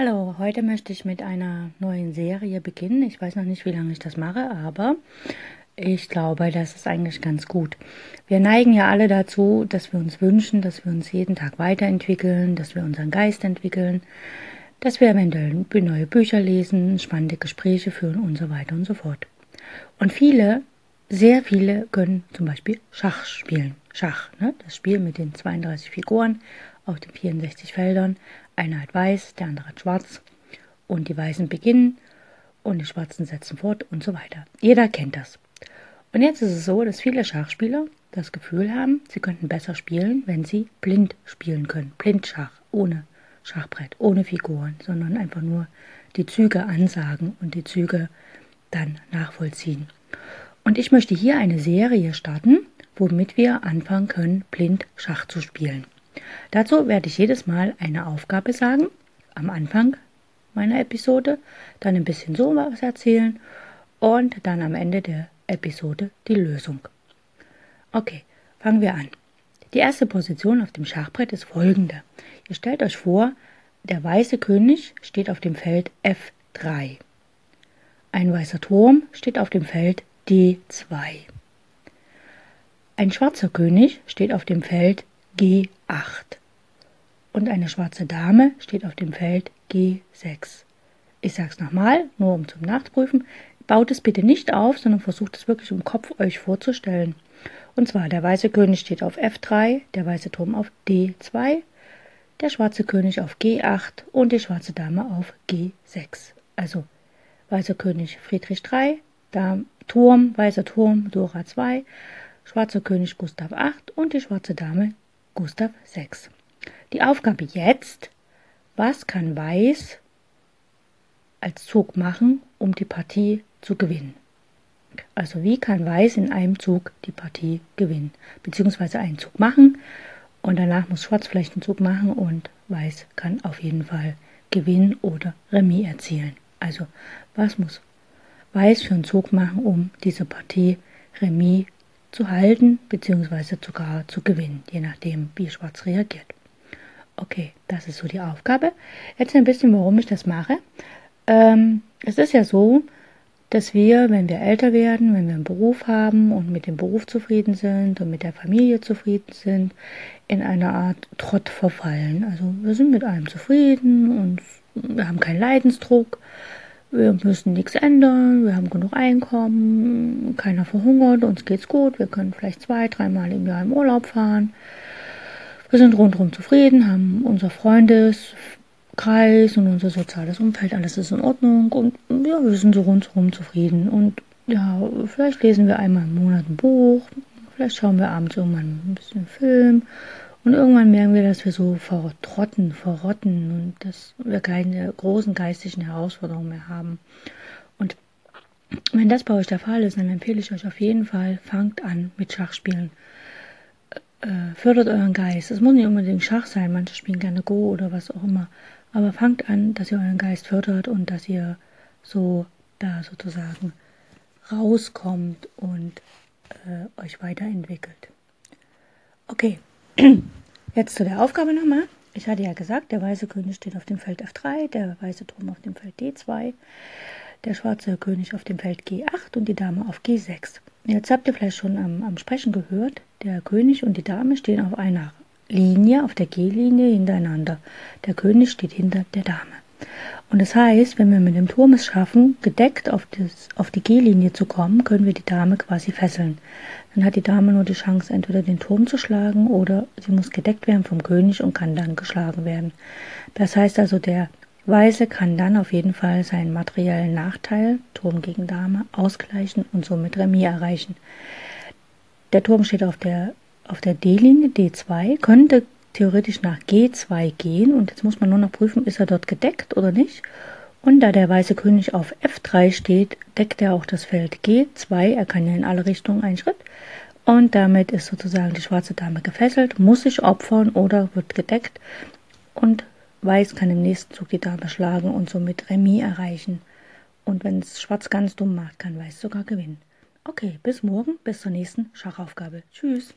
Hallo, heute möchte ich mit einer neuen Serie beginnen. Ich weiß noch nicht, wie lange ich das mache, aber ich glaube, das ist eigentlich ganz gut. Wir neigen ja alle dazu, dass wir uns wünschen, dass wir uns jeden Tag weiterentwickeln, dass wir unseren Geist entwickeln, dass wir eventuell neue Bücher lesen, spannende Gespräche führen und so weiter und so fort. Und viele, sehr viele können zum Beispiel Schach spielen. Schach, ne? das Spiel mit den 32 Figuren auf den 64 Feldern. Einer hat weiß, der andere hat schwarz. Und die Weißen beginnen und die Schwarzen setzen fort und so weiter. Jeder kennt das. Und jetzt ist es so, dass viele Schachspieler das Gefühl haben, sie könnten besser spielen, wenn sie blind spielen können. Blindschach, ohne Schachbrett, ohne Figuren, sondern einfach nur die Züge ansagen und die Züge dann nachvollziehen. Und ich möchte hier eine Serie starten, womit wir anfangen können, blind Schach zu spielen. Dazu werde ich jedes Mal eine Aufgabe sagen, am Anfang meiner Episode, dann ein bisschen so was erzählen und dann am Ende der Episode die Lösung. Okay, fangen wir an. Die erste Position auf dem Schachbrett ist folgende. Ihr stellt euch vor, der weiße König steht auf dem Feld F3. Ein weißer Turm steht auf dem Feld D2. Ein schwarzer König steht auf dem Feld G8 und eine schwarze Dame steht auf dem Feld G6. Ich sage es nochmal, nur um zum Nachprüfen. Baut es bitte nicht auf, sondern versucht es wirklich im Kopf euch vorzustellen. Und zwar der weiße König steht auf F3, der weiße Turm auf D2, der schwarze König auf G8 und die schwarze Dame auf G6. Also weißer König Friedrich 3, Turm, weißer Turm Dora 2, schwarzer König Gustav 8 und die schwarze Dame Gustav 6. Die Aufgabe jetzt, was kann Weiß als Zug machen, um die Partie zu gewinnen? Also wie kann Weiß in einem Zug die Partie gewinnen? Beziehungsweise einen Zug machen und danach muss Schwarz vielleicht einen Zug machen und Weiß kann auf jeden Fall gewinnen oder Remis erzielen. Also was muss Weiß für einen Zug machen, um diese Partie Remis zu halten bzw. sogar zu gewinnen, je nachdem, wie Schwarz reagiert. Okay, das ist so die Aufgabe. Jetzt ein bisschen, warum ich das mache. Ähm, es ist ja so, dass wir, wenn wir älter werden, wenn wir einen Beruf haben und mit dem Beruf zufrieden sind und mit der Familie zufrieden sind, in eine Art Trott verfallen. Also wir sind mit allem zufrieden und wir haben keinen Leidensdruck wir müssen nichts ändern, wir haben genug Einkommen, keiner verhungert, uns geht's gut, wir können vielleicht zwei, dreimal im Jahr im Urlaub fahren. Wir sind rundherum zufrieden, haben unser Freundeskreis und unser soziales Umfeld, alles ist in Ordnung und ja, wir sind so rundherum zufrieden. Und ja, vielleicht lesen wir einmal im Monat ein Buch, vielleicht schauen wir abends irgendwann ein bisschen Film und irgendwann merken wir, dass wir so vertrotten, verrotten und dass wir keine großen geistigen Herausforderungen mehr haben. Und wenn das bei euch der Fall ist, dann empfehle ich euch auf jeden Fall, fangt an mit Schachspielen. Äh, fördert euren Geist. Es muss nicht unbedingt Schach sein, manche spielen gerne Go oder was auch immer. Aber fangt an, dass ihr euren Geist fördert und dass ihr so da sozusagen rauskommt und äh, euch weiterentwickelt. Okay, Jetzt zu der Aufgabe nochmal. Ich hatte ja gesagt, der weiße König steht auf dem Feld F3, der weiße Turm auf dem Feld D2, der schwarze König auf dem Feld G8 und die Dame auf G6. Jetzt habt ihr vielleicht schon am, am Sprechen gehört, der König und die Dame stehen auf einer Linie, auf der G-Linie hintereinander. Der König steht hinter der Dame. Und das heißt, wenn wir mit dem Turm es schaffen, gedeckt auf, das, auf die G-Linie zu kommen, können wir die Dame quasi fesseln. Dann hat die Dame nur die Chance, entweder den Turm zu schlagen oder sie muss gedeckt werden vom König und kann dann geschlagen werden. Das heißt also, der Weiße kann dann auf jeden Fall seinen materiellen Nachteil, Turm gegen Dame, ausgleichen und somit Remis erreichen. Der Turm steht auf der, auf der D-Linie, D2, könnte theoretisch nach G2 gehen und jetzt muss man nur noch prüfen, ist er dort gedeckt oder nicht. Und da der weiße König auf F3 steht, deckt er auch das Feld G2. Er kann ja in alle Richtungen einen Schritt. Und damit ist sozusagen die schwarze Dame gefesselt, muss sich opfern oder wird gedeckt. Und Weiß kann im nächsten Zug die Dame schlagen und somit Remis erreichen. Und wenn es Schwarz ganz dumm macht, kann Weiß sogar gewinnen. Okay, bis morgen, bis zur nächsten Schachaufgabe. Tschüss.